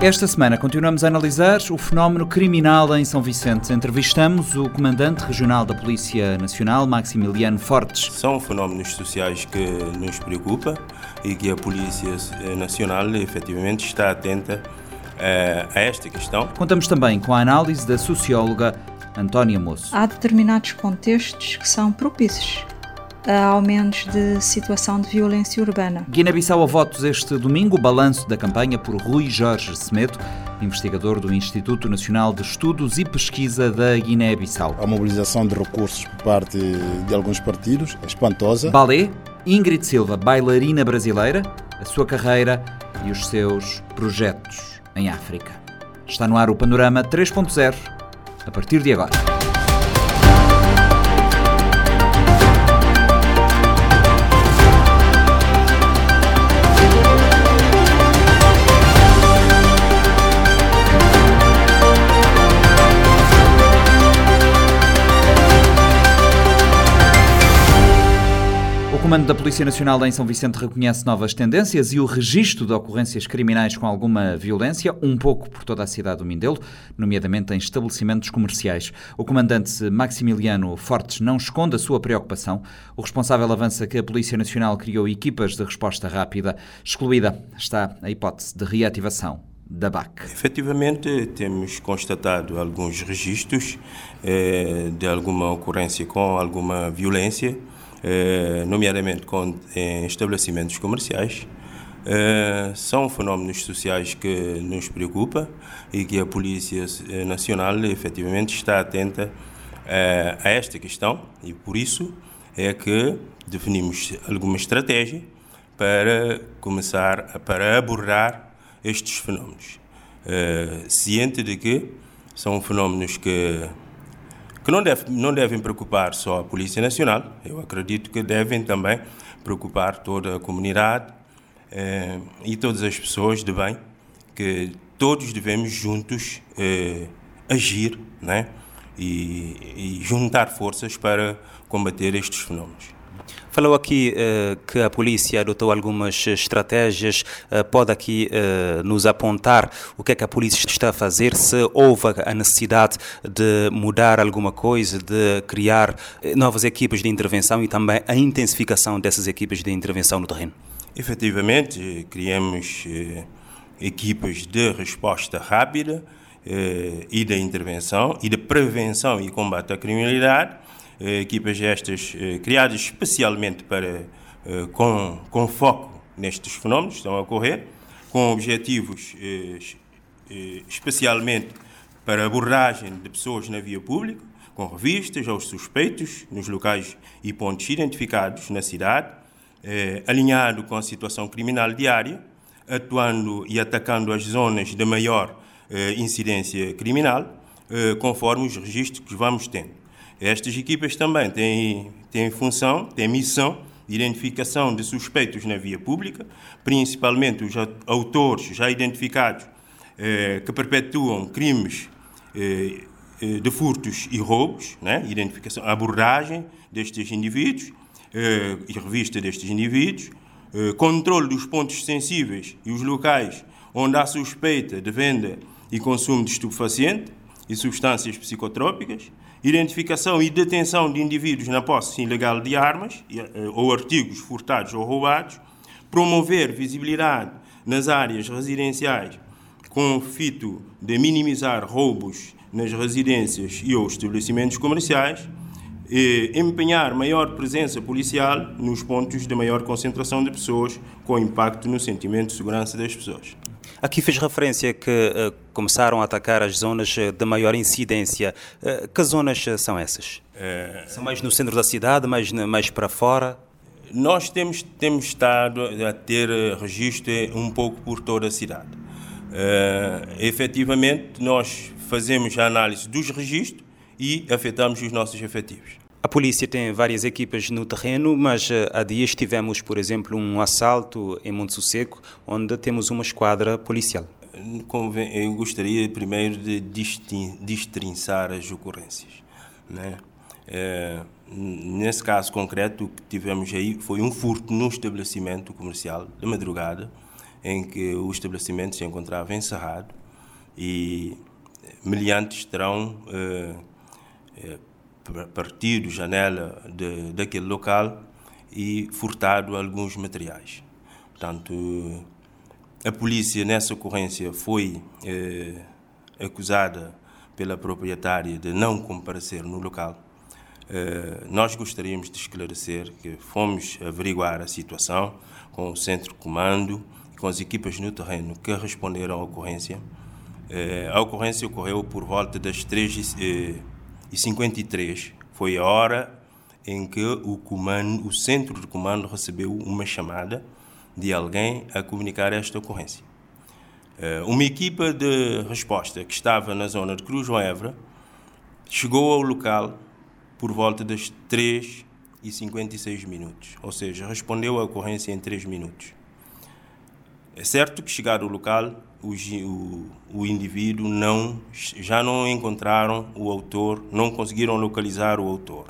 Esta semana continuamos a analisar o fenómeno criminal em São Vicente. Entrevistamos o comandante regional da Polícia Nacional, Maximiliano Fortes. São fenómenos sociais que nos preocupam e que a Polícia Nacional efetivamente está atenta eh, a esta questão. Contamos também com a análise da socióloga Antónia Moço. Há determinados contextos que são propícios a aumentos de situação de violência urbana. Guiné-Bissau a votos este domingo, o balanço da campanha por Rui Jorge Semedo, investigador do Instituto Nacional de Estudos e Pesquisa da Guiné-Bissau. A mobilização de recursos por parte de alguns partidos é espantosa. Balé, Ingrid Silva, bailarina brasileira, a sua carreira e os seus projetos em África. Está no ar o Panorama 3.0, a partir de agora. Comando da Polícia Nacional em São Vicente reconhece novas tendências e o registro de ocorrências criminais com alguma violência, um pouco por toda a cidade do Mindelo, nomeadamente em estabelecimentos comerciais. O comandante Maximiliano Fortes não esconde a sua preocupação. O responsável avança que a Polícia Nacional criou equipas de resposta rápida. Excluída está a hipótese de reativação da BAC. Efetivamente, temos constatado alguns registros eh, de alguma ocorrência com alguma violência nomeadamente com, em estabelecimentos comerciais. Eh, são fenómenos sociais que nos preocupam e que a Polícia Nacional efetivamente está atenta eh, a esta questão e por isso é que definimos alguma estratégia para começar para abordar estes fenómenos, ciente de que são fenómenos que que não, deve, não devem preocupar só a Polícia Nacional, eu acredito que devem também preocupar toda a comunidade eh, e todas as pessoas de bem, que todos devemos juntos eh, agir né? e, e juntar forças para combater estes fenómenos. Falou aqui uh, que a polícia adotou algumas estratégias. Uh, pode aqui uh, nos apontar o que é que a polícia está a fazer, se houve a necessidade de mudar alguma coisa, de criar novas equipas de intervenção e também a intensificação dessas equipas de intervenção no terreno? Efetivamente, criamos equipas de resposta rápida e de intervenção e de prevenção e combate à criminalidade eh, equipas estas eh, criadas especialmente para, eh, com, com foco nestes fenómenos que estão a ocorrer, com objetivos especialmente para abordagem de pessoas na via pública, com revistas aos suspeitos nos locais e pontos identificados na cidade, alinhado com a situação criminal diária, atuando e atacando as zonas de maior incidência criminal, conforme os registros que vamos tendo. Estas equipas também têm, têm função, têm missão de identificação de suspeitos na via pública, principalmente os autores já identificados eh, que perpetuam crimes eh, eh, de furtos e roubos, né? identificação, abordagem destes indivíduos eh, e revista destes indivíduos, eh, controle dos pontos sensíveis e os locais onde há suspeita de venda e consumo de estupefaciente e substâncias psicotrópicas, identificação e detenção de indivíduos na posse ilegal de armas eh, ou artigos furtados ou roubados, promover visibilidade nas áreas residenciais com o fito de minimizar roubos nas residências e ou estabelecimentos comerciais, e empenhar maior presença policial nos pontos de maior concentração de pessoas, com impacto no sentimento de segurança das pessoas. Aqui fez referência que uh, começaram a atacar as zonas eh, de maior incidência. Uh, que zonas são essas? É... São mais no centro da cidade, mais, mais para fora? Nós temos, temos estado a ter registro um pouco por toda a cidade. Uh, efetivamente, nós fazemos a análise dos registros e afetamos os nossos efetivos. A polícia tem várias equipas no terreno, mas eh, há dias tivemos, por exemplo, um assalto em Monte Seco, onde temos uma esquadra policial. Eu gostaria primeiro de destrinçar as ocorrências. Né? É, nesse caso concreto, o que tivemos aí foi um furto num estabelecimento comercial de madrugada, em que o estabelecimento se encontrava encerrado e meliantes terão eh, eh, partido janela de, daquele local e furtado alguns materiais. Portanto, a polícia nessa ocorrência foi eh, acusada pela proprietária de não comparecer no local. Eh, nós gostaríamos de esclarecer que fomos averiguar a situação com o centro de comando com as equipas no terreno que responderam à ocorrência. Eh, a ocorrência ocorreu por volta das 3h53. Foi a hora em que o, comando, o centro de comando recebeu uma chamada de alguém a comunicar esta ocorrência. Eh, uma equipa de resposta que estava na zona de Cruz Évora chegou ao local por volta das 3 e 56 minutos, ou seja, respondeu à ocorrência em 3 minutos. É certo que chegado ao local, o, o, indivíduo não, já não encontraram o autor, não conseguiram localizar o autor.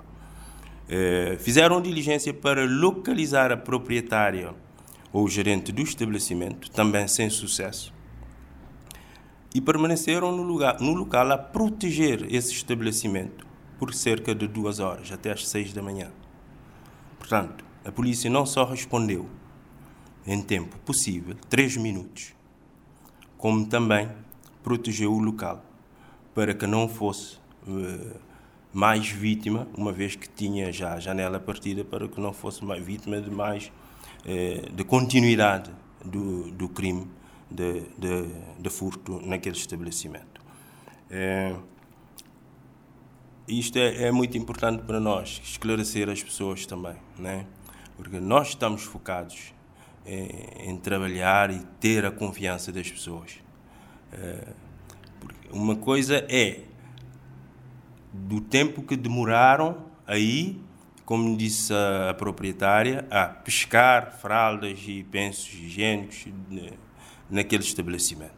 É, fizeram diligência para localizar a proprietária ou gerente do estabelecimento, também sem sucesso, e permaneceram no, lugar, no local a proteger esse estabelecimento por cerca de duas horas, até às seis da manhã. Portanto, a polícia não só respondeu em tempo possível, três minutos, como também protegeu o local para que não fosse uh, mais vítima, uma vez que tinha já a janela partida, para que não fosse mais vítima de mais uh, de continuidade do, do crime de, de, de, furto naquele estabelecimento. Uh, isto é, é, muito importante para nós, esclarecer as pessoas também, né? porque nós estamos focados em, em trabalhar e ter a confiança das pessoas. É, uma coisa é do tempo que demoraram aí, como disse a, proprietária, a pescar fraldas e pensos higiênicos naquele estabelecimento.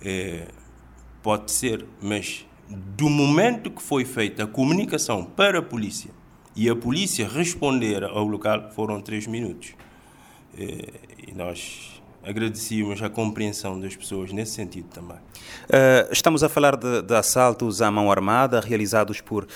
É, pode ser, mas do momento que foi feita a comunicação para a polícia e a polícia responder ao local foram três minutos. É, e nós agradecíamos a compreensão das pessoas nesse sentido também. Uh, estamos a falar de, de, assaltos à mão armada realizados por uh,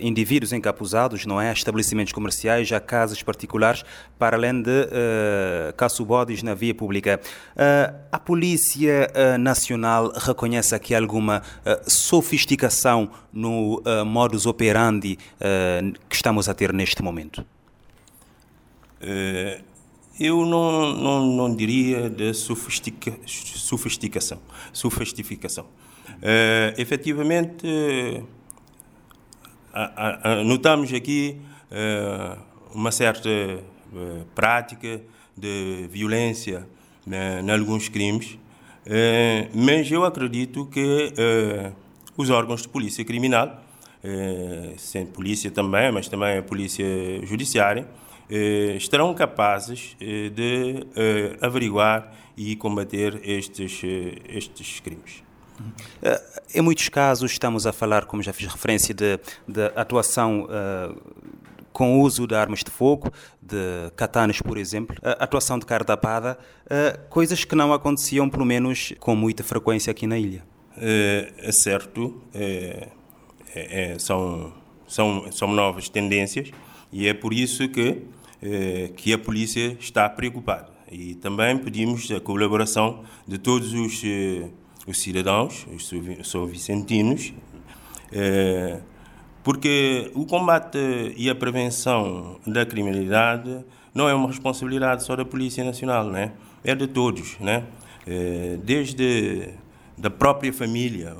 indivíduos encapuzados, não é? A estabelecimentos comerciais, a casas particulares, para além de uh, caçobodes na via pública. Uh, a Polícia Nacional reconhece aqui alguma sofisticação no modus operandi que estamos a ter neste momento? Eu não, não, não diria de sofistica, sofisticação. sofisticação. Uh, efetivamente, uh, notamos aqui uh, uma certa prática de violência em alguns crimes, mas eu acredito que os órgãos de polícia criminal, sem polícia também, mas também a polícia judiciária, eh, estarão capazes eh, de eh, averiguar e combater estes, estes crimes. Em muitos casos estamos a falar, como já fiz referência, de, de atuação uh, com o uso de armas de fogo, de katanas, por exemplo, a atuação de cardapada, coisas que não aconteciam, pelo menos, com muita frequência aqui na ilha. É, é certo, é, é, são, são, são novas tendências e é por isso que eh, que a polícia está preocupada. E também pedimos a colaboração de todos os, eh, os cidadãos, os são vicentinos, eh, porque o combate e a prevenção da criminalidade não é uma responsabilidade só da Polícia Nacional, né? é de todos, né? desde da própria família,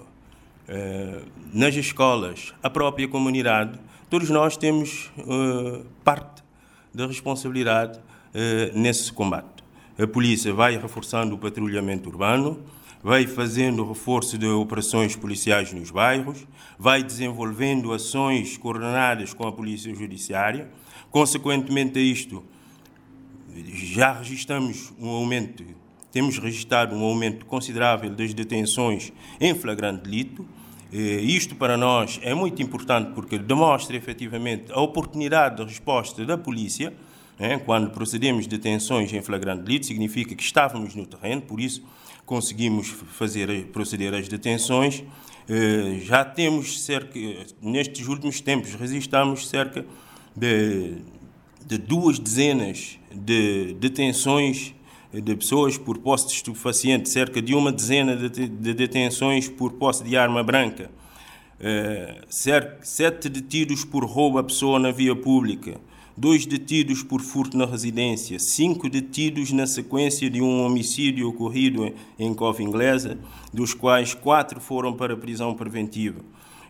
nas escolas, a própria comunidade, todos nós temos parte da responsabilidade eh, nesse combate. A polícia vai reforçando o patrulhamento urbano, vai fazendo reforço de operações policiais nos bairros, vai desenvolvendo ações coordenadas com a Polícia Judiciária. Consequentemente a isto, já registramos um aumento, temos registrado um aumento considerável das detenções em flagrante delito. Isto para nós é muito importante porque demonstra efetivamente a oportunidade de resposta da polícia Né? Quando procedemos detenções em flagrante delito, significa que estávamos no terreno, por isso conseguimos fazer, proceder às detenções. Eh, já temos cerca, nestes últimos tempos, resistamos cerca de, de duas dezenas de detenções de pessoas por posse de estupefaciente, cerca de uma dezena de, de detenções por posse de arma branca, uh, sete detidos por roubo a pessoa na via pública, dois detidos por furto na residência, cinco detidos na sequência de um homicídio ocorrido em Cova Inglesa, dos quais quatro foram para prisão preventiva.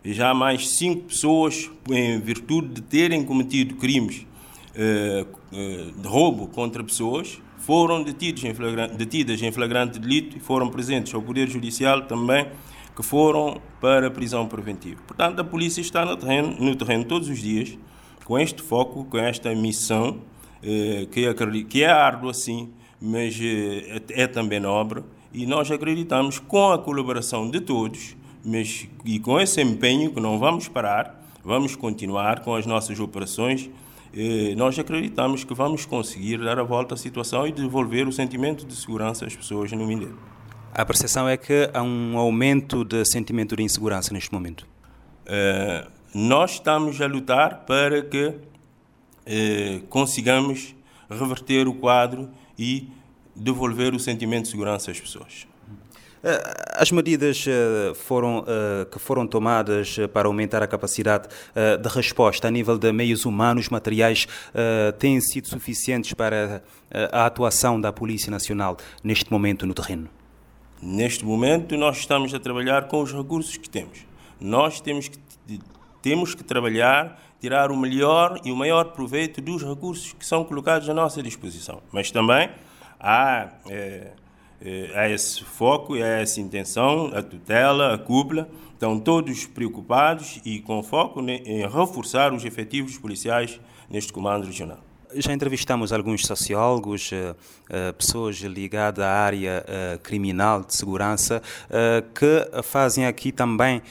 E já mais cinco pessoas, em virtude de terem cometido crimes eh, eh, de roubo contra pessoas, foram detidos em flagrante, detidas em flagrante delito e foram presentes ao Poder Judicial também, que foram para prisão preventiva. Portanto, a polícia está no terreno, no terreno todos os dias, com este foco, com esta missão, eh, que, acredito, que é árdua sim, mas eh, é também nobre, e nós acreditamos com a colaboração de todos, mas e com esse empenho que não vamos parar, vamos continuar com as nossas operações. Eh, nós acreditamos que vamos conseguir dar a volta à situação e devolver o sentimento de segurança às pessoas no Mindeiro. A percepção é que há um aumento de sentimento de insegurança neste momento. Uh, nós estamos a lutar para que eh, consigamos reverter o quadro e devolver o sentimento de segurança às pessoas. Eh, as medidas eh, foram, eh, que foram tomadas para aumentar a capacidade de resposta a nível de meios humanos, materiais, têm sido suficientes para a atuação da Polícia Nacional neste momento no terreno? Neste momento, nós estamos a trabalhar com os recursos que temos. Nós temos que temos que trabalhar, tirar o melhor e o maior proveito dos recursos que são colocados à nossa disposição. Mas também há, é, há esse foco, há essa intenção, a tutela, a cúpula, estão todos preocupados e com foco em reforçar os efetivos policiais neste comando regional já entrevistamos alguns sociólogos, eh, eh, pessoas ligadas à área eh, criminal de segurança, que fazem aqui também,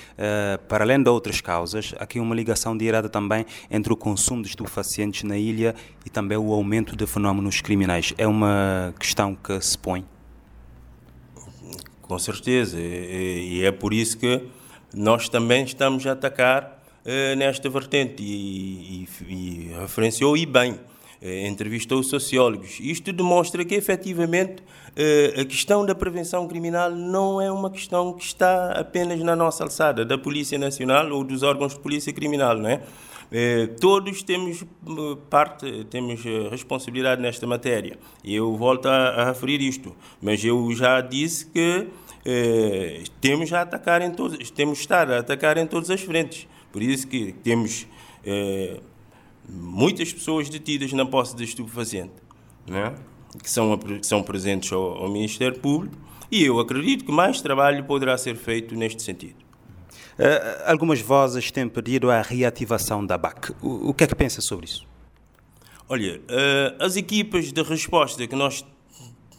para além de outras causas, aqui uma ligação direta também entre o consumo de estupefacientes na ilha e também o aumento de fenómenos criminais. É uma questão que se põe? Com certeza, e é por isso que nós também estamos a atacar nesta vertente e, e, e referenciou e bem eh, entrevistou sociólogos. Isto demonstra que, efetivamente, eh, a questão da prevenção criminal não é uma questão que está apenas na nossa alçada, da Polícia Nacional ou dos órgãos de polícia criminal, não é? Eh, todos temos parte, temos responsabilidade nesta matéria. Eu volto a, a, referir isto, mas eu já disse que temos a atacar em todos, temos estar a atacar em todas as frentes. Por isso que temos muitas pessoas detidas na posse de estupefaciente, né? que, são, que são presentes ao, ao Ministério Público, e eu acredito que mais trabalho poderá ser feito neste sentido. Uh, algumas vozes têm pedido a reativação da BAC. O, o que é que pensa sobre isso? Olha, uh, as equipas de resposta que nós,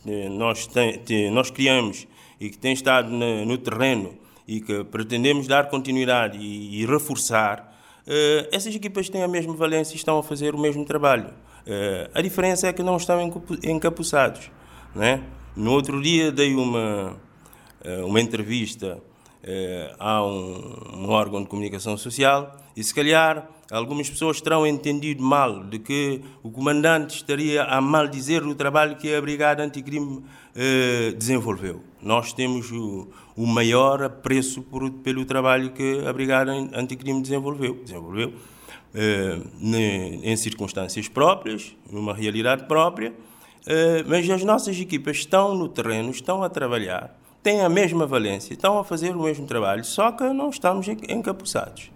eh, nós, tem, nós criamos e que têm estado no, no terreno e que pretendemos dar continuidade e, e reforçar, Uh, essas equipas têm a mesma valência e estão a fazer o mesmo trabalho. Uh, a diferença é que não estão encapuçados. Né? No outro dia dei uma, uh, uma entrevista a um, um, órgão de comunicação social e se calhar algumas pessoas terão entendido mal de que o comandante estaria a mal dizer o trabalho que a Brigada Anticrime desenvolveu. Nós temos o, o maior apreço por, pelo trabalho que a Brigada Anticrime desenvolveu. Desenvolveu eh, em circunstâncias próprias, numa realidade própria, eh, mas as nossas equipas estão no terreno, estão a trabalhar, têm a mesma valência, estão a fazer o mesmo trabalho, só que não estamos encapuçados.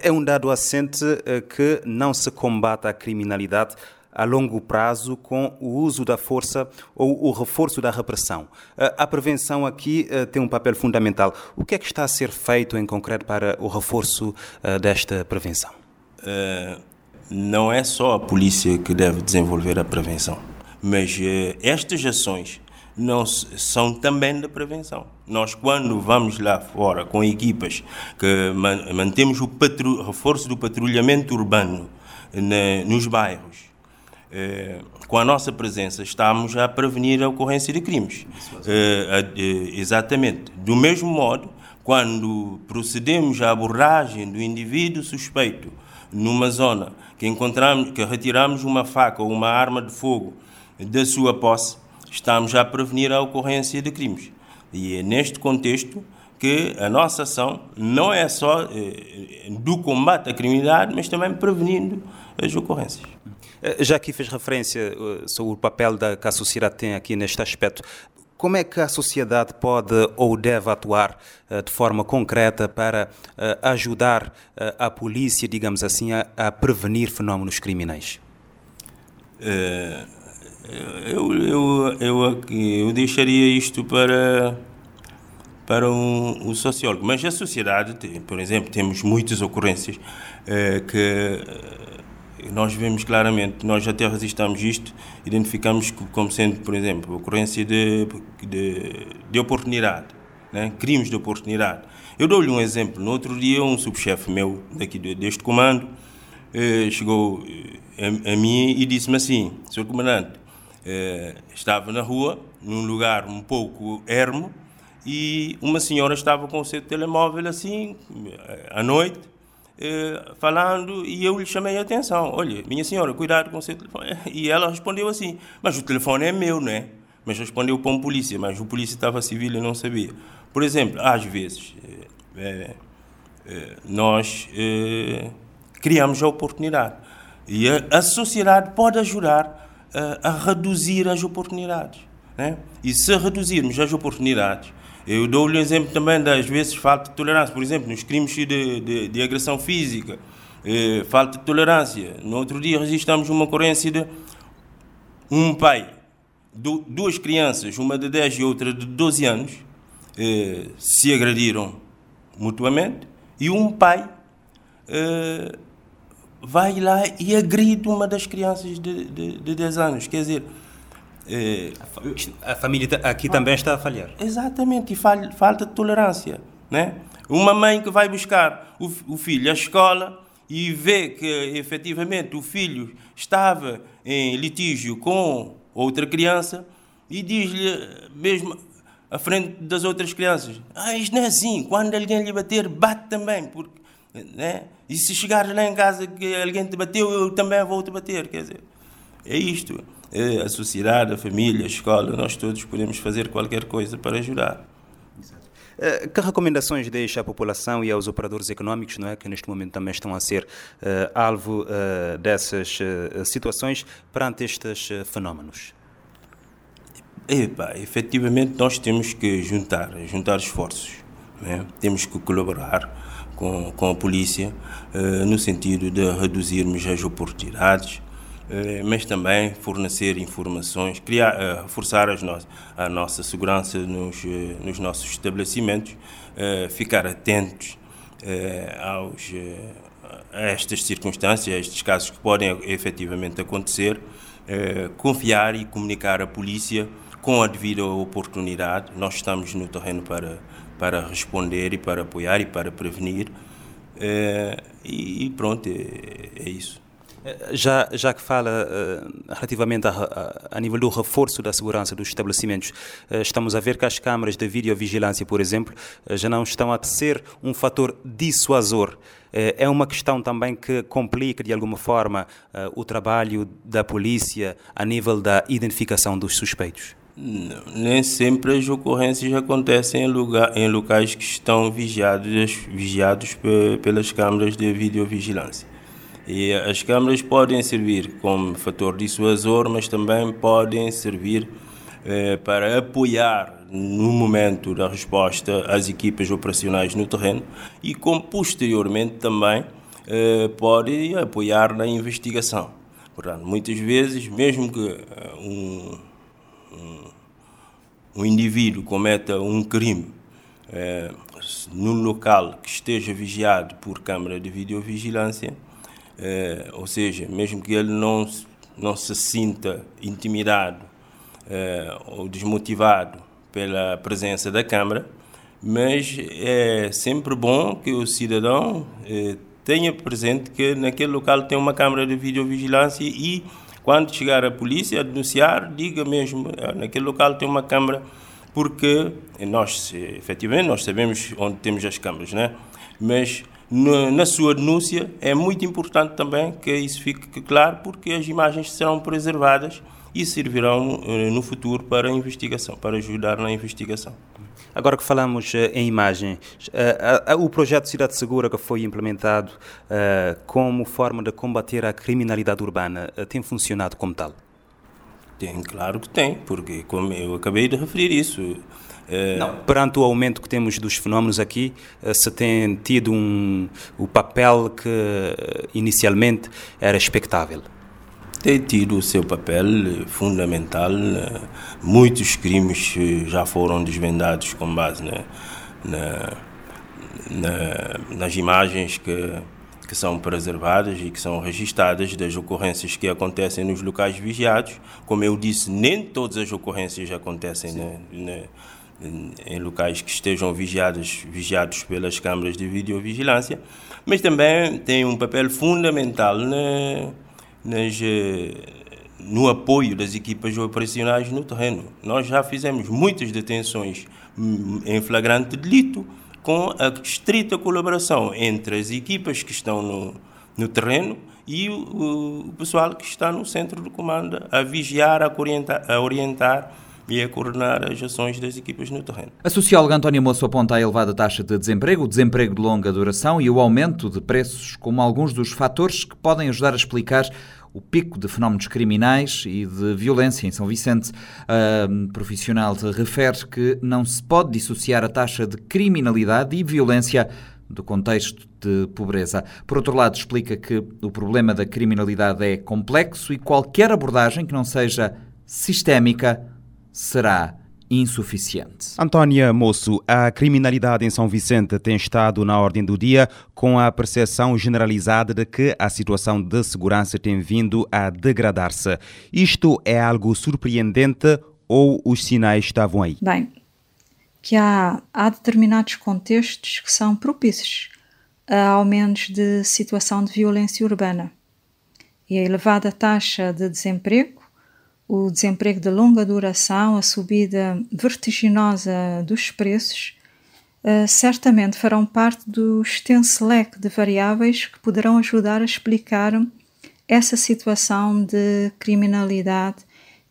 É um dado assente eh, que não se combate a criminalidade a longo prazo com o uso da força ou o reforço da repressão. A prevenção aqui tem um papel fundamental. O que é que está a ser feito em concreto para o reforço desta prevenção? Não é só a polícia que deve desenvolver a prevenção, mas estas ações não são também da prevenção. Nós, quando vamos lá fora com equipas que mantemos o reforço do patrulhamento urbano nos bairros, eh, com a nossa presença, estamos a prevenir a ocorrência de crimes. Eh, exatamente. Do mesmo modo, quando procedemos à abordagem do indivíduo suspeito numa zona que encontramos, que retiramos uma faca ou uma arma de fogo da sua posse, estamos a prevenir a ocorrência de crimes. E é neste contexto que a nossa ação não é só eh, do combate à criminalidade, mas também prevenindo as ocorrências. Eh, já aqui fez referência eh, sobre o papel da, que a sociedade tem aqui neste aspecto. Como é que a sociedade pode ou deve atuar uh, de forma concreta para uh, ajudar uh, a polícia, digamos assim, a, a prevenir fenómenos criminais? Eu, eu, eu, eu deixaria isto para, para um, um sociólogo, mas a sociedade, tem, por exemplo, temos muitas ocorrências que nós vemos claramente, nós até resistamos isto, identificamos como sendo, por exemplo, ocorrência de, de, de oportunidade, né? crimes de oportunidade. Eu dou-lhe um exemplo. No outro dia, um subchefe meu daqui deste comando eh, chegou eh, a, a, mim e disse-me assim: Sr. Comandante, eh, estava na rua, num lugar um pouco ermo, e uma senhora estava com o seu telemóvel assim, à noite, eh, falando e eu lhe chamei a atenção. Olha, minha senhora, cuidado com o seu telefone. E ela respondeu assim: Mas o telefone é meu, não é? Mas respondeu para um polícia, mas o polícia estava civil e não sabia. Por exemplo, às vezes, é, é, nós é, criamos a oportunidade. E a, a sociedade pode ajudar a, reduzir as oportunidades. Né? E se reduzirmos as oportunidades, eu dou-lhe um exemplo também das vezes falta de tolerância, por exemplo, nos crimes de, de, de agressão física, eh, falta de tolerância. No outro dia registramos uma ocorrência de um pai, du, duas crianças, uma de 10 e outra de 12 anos, eh, se agrediram mutuamente e um pai eh, vai lá e agride uma das crianças de, de, de 10 anos. Quer dizer, é, a família aqui também está a falhar. Exatamente, e falta de tolerância. Né? Uma mãe que vai buscar o, o filho à escola e vê que efetivamente o filho estava em litígio com outra criança e diz-lhe mesmo à frente das outras crianças: Ah, isto não é assim, quando alguém lhe bater, bate também. Porque, né? E se chegares lá em casa que alguém te bateu, eu também vou te bater. Quer dizer, é isto. É, a sociedade, a família, a escola, nós todos podemos fazer qualquer coisa para ajudar. Eh, que recomendações deixa à população e aos operadores económicos, não é, que neste momento também estão a ser uh, alvo uh, dessas uh, situações perante estes fenómenos? Epa, efetivamente nós temos que juntar, juntar esforços, né? temos que colaborar com, com a polícia no sentido de reduzirmos as oportunidades, eh, mas também fornecer informações, criar, eh, reforçar as no a nossa segurança nos, eh, nos nossos estabelecimentos, ficar atentos aos, a estas circunstâncias, a estes casos que podem efetivamente acontecer, confiar e comunicar à polícia com a devida oportunidade. Nós estamos no terreno para, para responder e para apoiar e para prevenir. E pronto, é, é isso. Já, já que fala uh, relativamente a, a, a, nível do reforço da segurança dos estabelecimentos, uh, estamos a ver que as câmaras de videovigilância, por exemplo, uh, já não estão a ser um fator dissuasor. É uma questão também que complica, de alguma forma, o trabalho da polícia a nível da identificação dos suspeitos? Nem sempre as ocorrências acontecem em, lugar, em locais que estão vigiados, vigiados pelas câmaras de videovigilância. E as câmaras podem servir como fator dissuasor, mas também podem servir eh, para apoiar no momento da resposta as equipas operacionais no terreno e como posteriormente também eh, apoiar na investigação. Portanto, muitas vezes, mesmo que um, um, um indivíduo cometa um crime eh, num local que esteja vigiado por câmara de videovigilância, é, ou seja, mesmo que ele não, não se sinta intimidado é, ou desmotivado pela presença da Câmara, mas é sempre bom que o cidadão é, tenha presente que naquele local tem uma câmara de videovigilância e Quando chegar a polícia a denunciar, diga mesmo, ah, naquele local tem uma câmara, porque nós, efetivamente, nós sabemos onde temos as câmaras, né? Mas na sua denúncia é muito importante também que isso fique claro, porque as imagens serão preservadas e servirão eh, no futuro para a investigação, para ajudar na investigação. Agora que falamos eh, em imagens, eh, o projeto Cidade Segura que foi implementado como forma de combater a criminalidade urbana tem funcionado como tal? Tem, claro que tem, porque como eu acabei de referir isso, não, perante o aumento que temos dos fenómenos aqui, se tem tido um, o papel que inicialmente era expectável? Tem tido o seu papel fundamental. Muitos crimes já foram desvendados com base na, na, na, nas imagens que, que são preservadas e que são registadas das ocorrências que acontecem nos locais vigiados. Como eu disse, nem todas as ocorrências acontecem em locais que estejam vigiados, vigiados pelas câmaras de videovigilância, mas também tem um papel fundamental na nas, eh, no apoio das equipas operacionais no terreno. Nós já fizemos muitas detenções hum, em flagrante delito com a estrita colaboração entre as equipas que estão no, no terreno e o, o, pessoal que está no centro de comando a vigiar, a orientar, a orientar e a coordenar as ações das equipas no terreno. A socióloga Antónia Moço aponta a elevada taxa de desemprego, o desemprego de longa duração e o aumento de preços como alguns dos fatores que podem ajudar a explicar o pico de fenómenos criminais e de violência em São Vicente. A profissional refere que não se pode dissociar a taxa de criminalidade e violência do contexto de pobreza. Por outro lado, explica que o problema da criminalidade é complexo e qualquer abordagem que não seja sistémica será insuficiente. Antónia Moço, a criminalidade em São Vicente tem estado na ordem do dia com a percepção generalizada de que a situação de segurança tem vindo a degradar-se. Isto é algo surpreendente ou os sinais estavam aí? Bem, que há, há determinados contextos que são propícios a aumentos de situação de violência urbana. E a elevada taxa de desemprego o desemprego de longa duração, a subida vertiginosa dos preços, uh, certamente farão parte do extenso leque de variáveis que poderão ajudar a explicar essa situação de criminalidade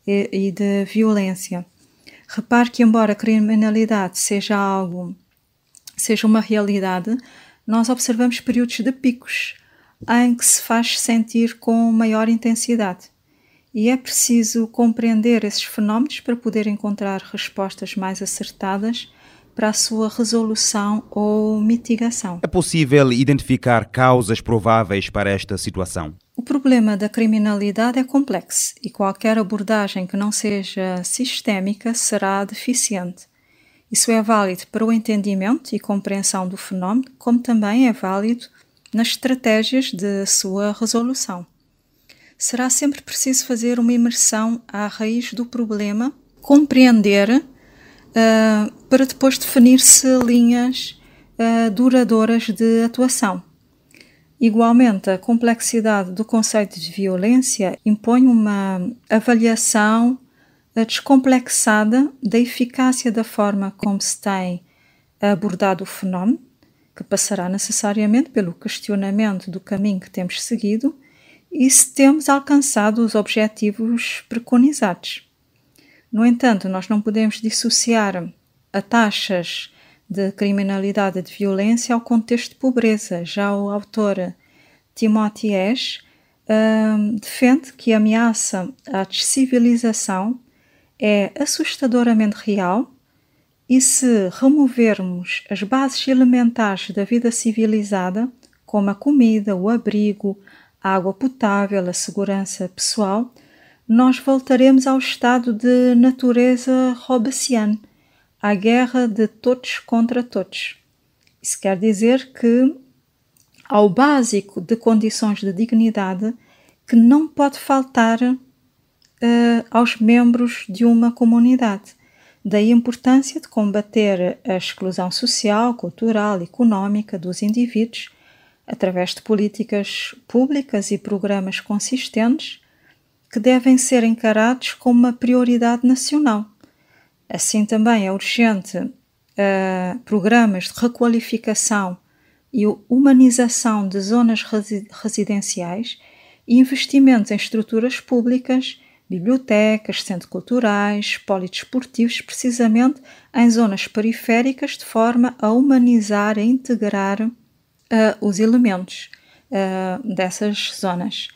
e, e de violência. Repare que, embora a criminalidade seja algo, seja uma realidade, nós observamos períodos de picos em que se faz sentir com maior intensidade e é preciso compreender esses fenómenos para poder encontrar respostas mais acertadas para a sua resolução ou mitigação. É possível identificar causas prováveis para esta situação? O problema da criminalidade é complexo e qualquer abordagem que não seja sistémica será deficiente. Isso é válido para o entendimento e compreensão do fenómeno, como também é válido nas estratégias de sua resolução será sempre preciso fazer uma imersão à raiz do problema, compreender uh, para depois definir-se linhas uh, duradouras de atuação. Igualmente, a complexidade do conceito de violência impõe uma avaliação ah, descomplexada da eficácia da forma como se tem abordado o fenómeno, que passará necessariamente pelo questionamento do caminho que temos seguido e se temos alcançado os objetivos preconizados. No entanto, nós não podemos dissociar a taxas de criminalidade e de violência ao contexto de pobreza. Já o autor Timothy Ash uh, defende que a ameaça à descivilização é assustadoramente real e se removermos as bases elementares da vida civilizada, como a comida, o abrigo, a água potável, a segurança pessoal, nós voltaremos ao estado de natureza hobbesiano, à guerra de todos contra todos. Isso quer dizer que ao básico de condições de dignidade que não pode faltar uh, aos membros de uma comunidade. Daí a importância de combater a exclusão social, cultural e económica dos indivíduos através de políticas públicas e programas consistentes que devem ser encarados como uma prioridade nacional. Assim também é urgente uh, programas de requalificação e humanização de zonas resi residenciais e investimentos em estruturas públicas, bibliotecas, centros culturais, polidesportivos, precisamente em zonas periféricas, de forma a humanizar e integrar uh, os elementos uh, dessas zonas.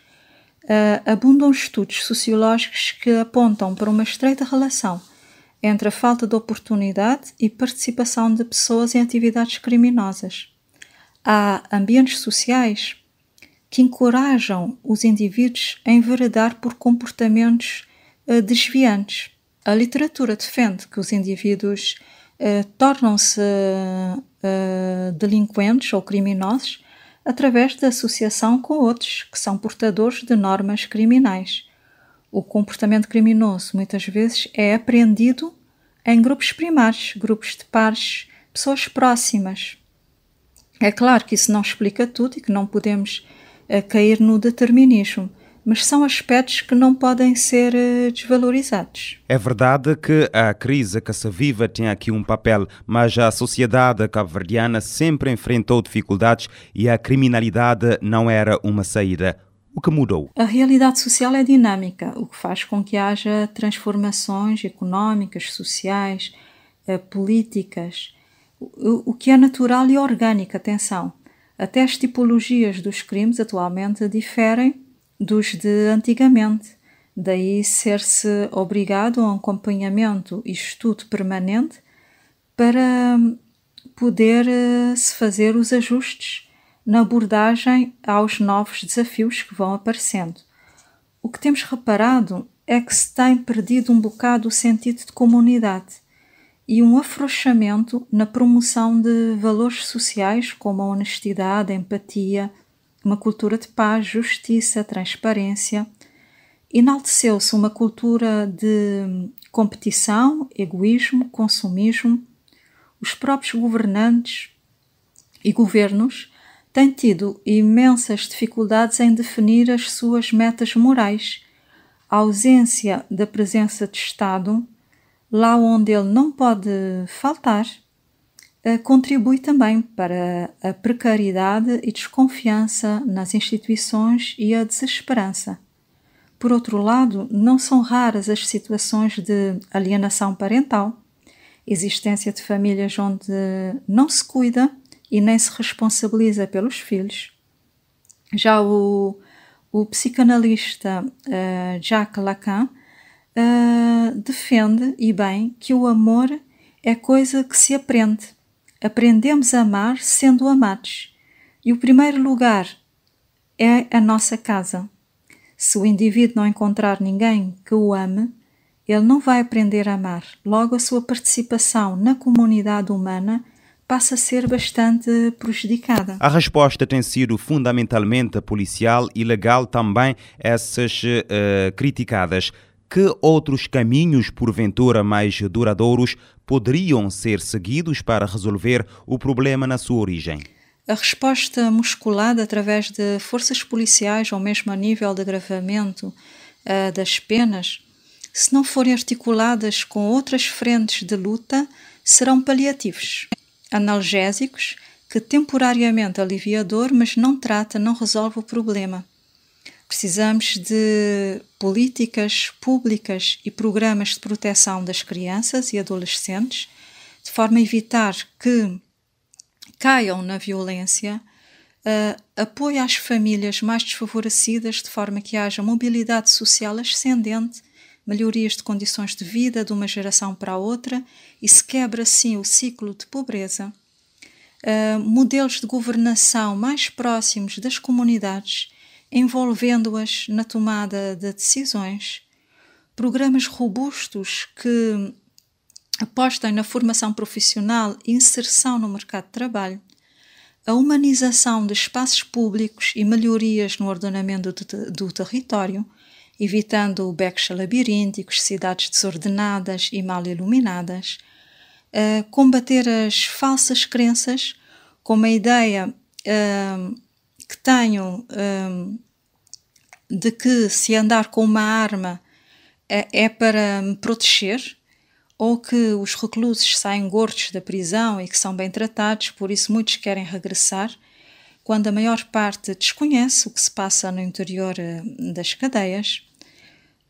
Uh, abundam estudos sociológicos que apontam para uma estreita relação entre a falta de oportunidade e participação de pessoas em atividades criminosas. Há ambientes sociais que encorajam os indivíduos a enveredar por comportamentos desviantes. A literatura defende que os indivíduos uh, tornam-se uh, delinquentes ou criminosos através da associação com outros que são portadores de normas criminais. O comportamento criminoso muitas vezes é aprendido em grupos primários, grupos de pares, pessoas próximas. É claro que isso não explica tudo e que não podemos uh, cair no determinismo, mas são aspectos que não podem ser uh, desvalorizados. É verdade que a crise que se vive tem aqui um papel, mas a sociedade cabo-verdiana sempre enfrentou dificuldades e a criminalidade não era uma saída. O que mudou? A realidade social é dinâmica, o que faz com que haja transformações económicas, sociais, eh, políticas, o que é natural e orgânico, atenção. Até as tipologias dos crimes atualmente diferem dos de antigamente. Daí ser-se obrigado a um acompanhamento e estudo permanente para poder eh, se fazer os ajustes na abordagem aos novos desafios que vão aparecendo. O que temos reparado é que se tem perdido um bocado o sentido de comunidade e um afrouxamento na promoção de valores sociais como a honestidade, a empatia, uma cultura de paz, justiça, transparência. Enalteceu-se uma cultura de competição, egoísmo, consumismo. Os próprios governantes e governos tem tido imensas dificuldades em definir as suas metas morais. A ausência da presença de Estado, lá onde ele não pode faltar, contribui também para a precariedade e desconfiança nas instituições e a desesperança. Por outro lado, não são raras as situações de alienação parental, existência de famílias onde não se cuida e nem se responsabiliza pelos filhos. Já o, o psicanalista uh, Jacques Lacan uh, defende, e bem, que o amor é coisa que se aprende. Aprendemos a amar sendo amados. E o primeiro lugar é a nossa casa. Se o indivíduo não encontrar ninguém que o ame, ele não vai aprender a amar. Logo, a sua participação na comunidade humana passa a ser bastante prejudicada. A resposta tem sido fundamentalmente policial e legal também essas uh, criticadas. Que outros caminhos, porventura mais duradouros, poderiam ser seguidos para resolver o problema na sua origem? A resposta musculada através de forças policiais ou mesmo a nível de agravamento uh, das penas, se não forem articuladas com outras frentes de luta, serão paliativos analgésicos que temporariamente alivia a dor, mas não trata, não resolve o problema. Precisamos de políticas públicas e programas de proteção das crianças e adolescentes, de forma a evitar que caiam na violência, uh, apoio às famílias mais desfavorecidas, de forma que haja mobilidade social ascendente melhorias de condições de vida de uma geração para outra e se quebra assim o ciclo de pobreza. Uh, modelos de governação mais próximos das comunidades, envolvendo-as na tomada de decisões, programas robustos que apostem na formação profissional e inserção no mercado de trabalho, a humanização de espaços públicos e melhorias no ordenamento do, do território, evitando becos labirínticos, cidades desordenadas e mal iluminadas, combater as falsas crenças com a ideia uh, que tenho uh, de que se andar com uma arma é, é para me proteger, ou que os reclusos saem gordos da prisão e que são bem tratados, por isso muitos querem regressar, quando a maior parte desconhece o que se passa no interior eh, das cadeias.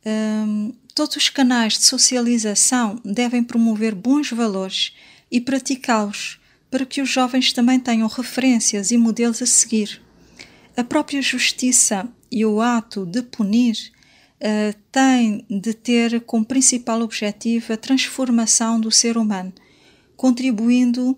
Um, todos os canais de socialização devem promover bons valores e praticá-los para que os jovens também tenham referências e modelos a seguir. A própria justiça e o ato de punir uh, têm de ter como principal objetivo a transformação do ser humano, contribuindo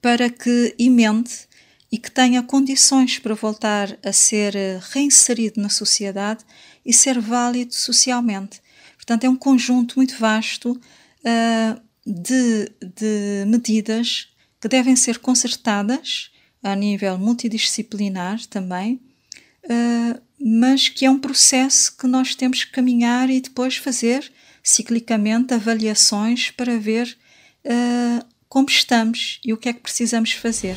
para que emente e que tenha condições para voltar a ser reinserido na sociedade e ser válido socialmente. Portanto, é um conjunto muito vasto uh, de, de medidas que devem ser concertadas a nível multidisciplinar também, uh, mas que é um processo que nós temos que caminhar e depois fazer ciclicamente avaliações para ver uh, como estamos e o que é que precisamos fazer.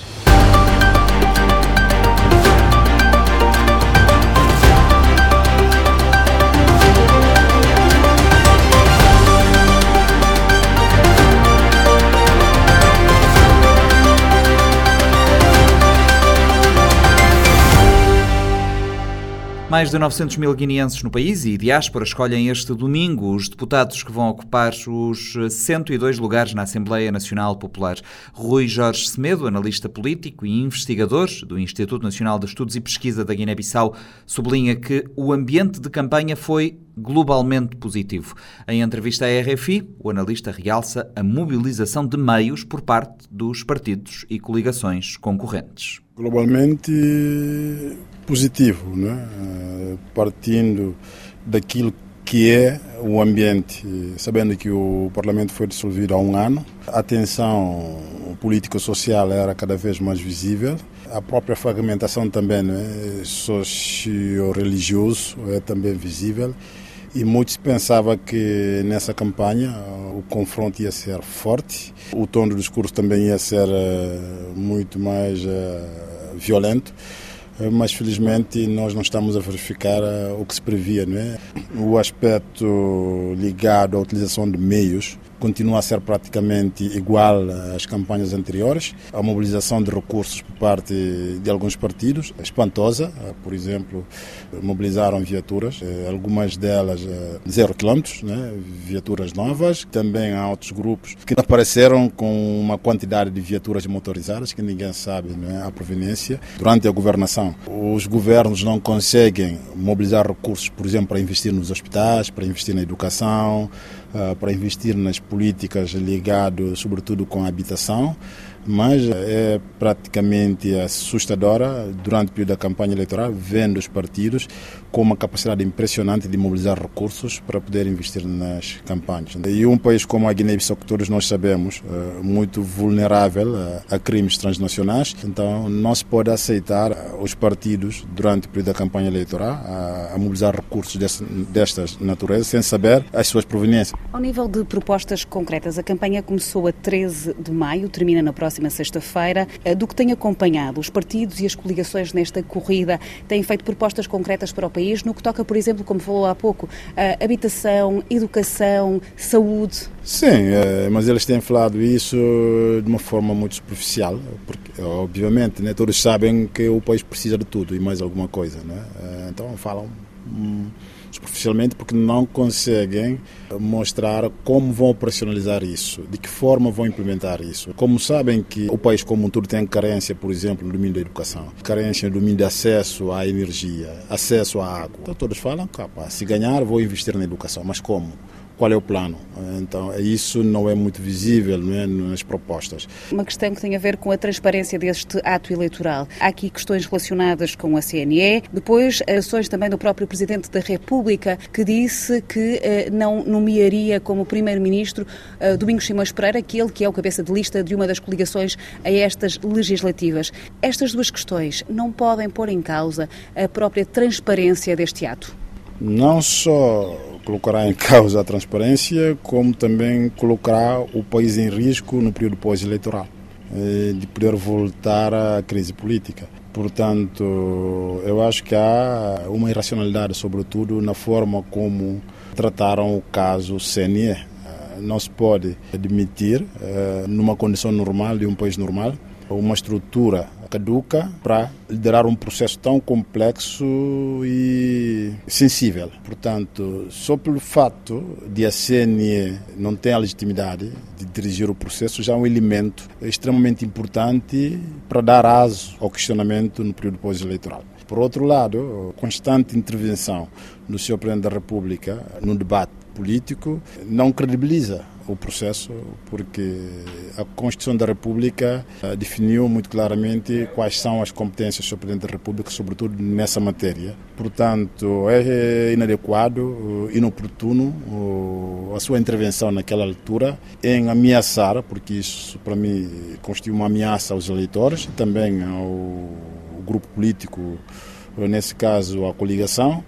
Mais de 900 mil guineenses no país e diáspora escolhem este domingo os deputados que vão ocupar os 102 lugares na Assembleia Nacional Popular. Rui Jorge Semedo, analista político e investigador do Instituto Nacional de Estudos e Pesquisa da Guiné-Bissau, sublinha que o ambiente de campanha foi globalmente positivo. Em entrevista à RFI, o analista realça a mobilização de meios por parte dos partidos e coligações concorrentes. Globalmente positivo, né? partindo daquilo que é o ambiente, sabendo que o Parlamento foi dissolvido há um ano, a tensão político-social era cada vez mais visível, a própria fragmentação também né? socio-religioso é também visível e muitos pensavam que nessa campanha o confronto ia ser forte, o tom do discurso também ia ser uh, muito mais uh, violento mas felizmente nós não estamos a verificar o que se previa, não é? O aspecto ligado à utilização de meios continua a ser praticamente igual às campanhas anteriores. A mobilização de recursos por parte de alguns partidos é espantosa. Por exemplo, mobilizaram viaturas, eh, algumas delas eh, zero quilômetros, né? viaturas novas. Também há outros grupos que apareceram com uma quantidade de viaturas motorizadas que ninguém sabe né? a proveniência. Durante a governação, os governos não conseguem mobilizar recursos, por exemplo, para investir nos hospitais, para investir na educação, para investir nas políticas ligadas, sobretudo, com a habitação mas é praticamente assustadora durante o período da campanha eleitoral, vendo os partidos com uma capacidade impressionante de mobilizar recursos para poder investir nas campanhas. E um país como a Guiné-Bissau, que todos nós sabemos, é muito vulnerável a crimes transnacionais, então não se pode aceitar os partidos, durante o período da campanha eleitoral, a, mobilizar recursos destas naturezas sem saber as suas proveniências. Ao nível de propostas concretas, a campanha começou a 13 de maio, termina na próxima sexta-feira. Eh, do que tem acompanhado, os partidos e as coligações nesta corrida têm feito propostas concretas para o país, no que toca, por exemplo, como falou há pouco, habitação, educação, saúde? Sim, eh, mas eles têm falado isso de uma forma muito superficial, porque, obviamente, né, todos sabem que o país precisa de tudo e mais alguma coisa. Né? Então falam hum, superficialmente porque não conseguem mostrar como vão operacionalizar isso, de que forma vão implementar isso. Como sabem que o país como um todo tem carência, por exemplo, no domínio da educação, carência no domínio de acesso à energia, acesso à água. Então todos falam, capaz, se ganhar vou investir na educação, mas como? Qual é o plano. Então, isso não é muito visível não é, nas propostas. Uma questão que tem a ver com a transparência deste ato eleitoral. Há aqui questões relacionadas com a CNE, depois ações também do próprio Presidente da República, que disse que eh, não nomearia como Primeiro-Ministro eh, Domingos Simões Pereira, aquele que é o cabeça de lista de uma das coligações a estas legislativas. Estas duas questões não podem pôr em causa a própria transparência deste ato? Não só colocará em causa a transparência, como também colocará o país em risco no período pós-eleitoral, eh, de poder voltar à crise política. Portanto, eu acho que há uma irracionalidade, sobretudo na forma como trataram o caso CNE. Não se pode admitir, numa condição normal de um país normal, uma estrutura caduca para liderar um processo tão complexo e sensível. Portanto, só pelo fato de a CNE não ter a legitimidade de dirigir o processo, já é um elemento extremamente importante para dar aso ao questionamento no período pós-eleitoral. Por outro lado, constante intervenção do Sr. Presidente da República no debate político não credibiliza o processo, porque a Constituição da República eh, definiu muito claramente quais são as competências do Presidente da República, sobretudo nessa matéria. Portanto, é inadequado, eh, inoportuno eh, a sua intervenção naquela altura em ameaçar, porque isso para mim constitui uma ameaça aos eleitores e também ao grupo político, nesse caso a coligação,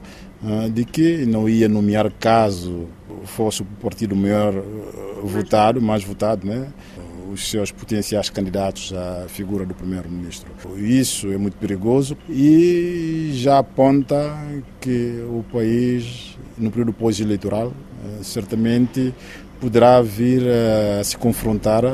de que não ia nomear caso fosse o partido maior votado, mais votado, né? os seus potenciais candidatos à figura do primeiro-ministro. Isso é muito perigoso e já aponta que o país, no período pós-eleitoral, eh, certamente poderá vir a se confrontar eh,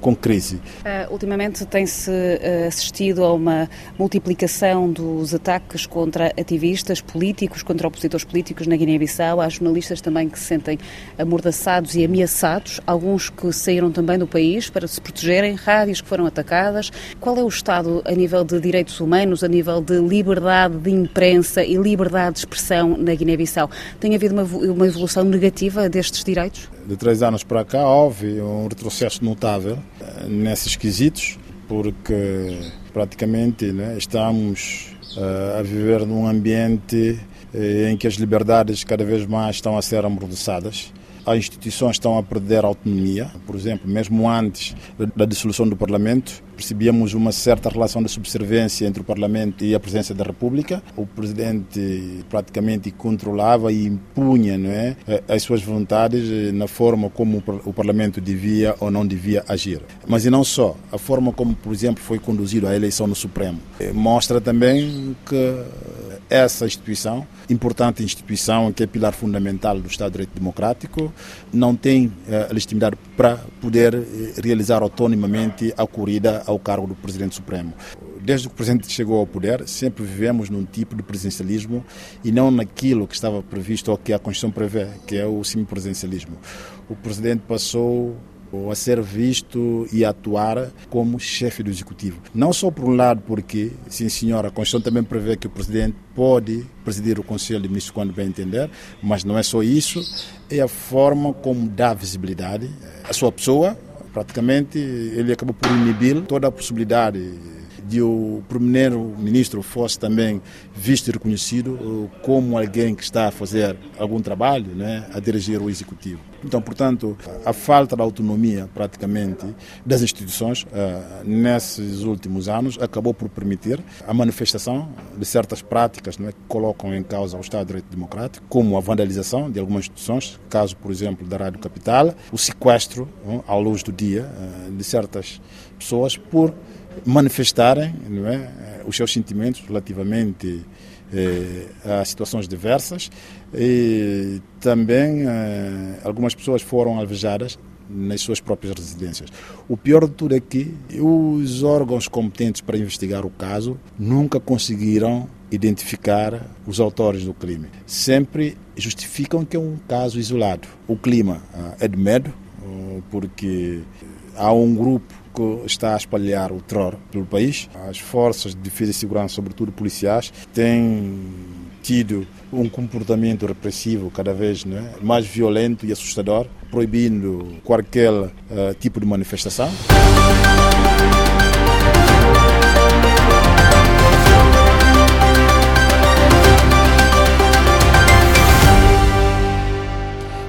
com crise. Uh, ultimamente tem-se uh, assistido a uma multiplicação dos ataques contra ativistas políticos, contra opositores políticos na Guiné-Bissau. Há jornalistas também que se sentem amordaçados e ameaçados, alguns que saíram também do país para se protegerem, rádios que foram atacadas. Qual é o estado a nível de direitos humanos, a nível de liberdade de imprensa e liberdade de expressão na Guiné-Bissau? Tem havido uma, uma evolução negativa destes direitos? De três anos para cá houve um retrocesso notável eh, nesses quesitos, porque praticamente né, estamos uh, a viver num ambiente uh, em que as liberdades cada vez mais estão a ser amordaçadas as instituições estão a perder autonomia. Por exemplo, mesmo antes da dissolução do Parlamento, percebíamos uma certa relação de subserviência entre o Parlamento e a presidência da República. O presidente praticamente controlava e impunha não é, as suas vontades na forma como o Parlamento devia ou não devia agir. Mas e não só, a forma como, por exemplo, foi conduzida a eleição no Supremo mostra também que essa instituição, importante instituição que é pilar fundamental do Estado de Direito Democrático, não tem eh, legitimidade para poder eh, realizar autonomamente a corrida ao cargo do Presidente Supremo. Desde que o Presidente chegou ao poder, sempre vivemos num tipo de presidencialismo e não naquilo que estava previsto ou que a Constituição prevê, que é o semipresidencialismo. O Presidente passou a ser visto e atuar como chefe do executivo. Não só por um lado, porque, sim senhora, a Constituição também prevê que o presidente pode presidir o Conselho de Ministros quando bem entender, mas não é só isso, é a forma como dá visibilidade à sua pessoa. Praticamente, ele acabou por inibir toda a possibilidade de o primeiro-ministro fosse também visto e reconhecido como alguém que está a fazer algum trabalho, né, a dirigir o executivo. Então, portanto, a falta de autonomia, praticamente, das instituições uh, nesses últimos anos acabou por permitir a manifestação de certas práticas né, que colocam em causa o Estado de Direito Democrático, como a vandalização de algumas instituições, caso, por exemplo, da Rádio Capital, o sequestro, uh, à luz do dia, uh, de certas pessoas por manifestarem é, os seus sentimentos relativamente eh, a situações diversas e também eh, algumas pessoas foram alvejadas nas suas próprias residências. O pior de tudo é que os órgãos competentes para investigar o caso nunca conseguiram identificar os autores do crime. Sempre justificam que é um caso isolado. O clima ah, é de medo, porque há um grupo está a espalhar o terror pelo país. As forças de defesa e segurança, sobretudo policiais, têm tido um comportamento repressivo cada vez né, mais violento e assustador, proibindo qualquer uh, tipo de manifestação.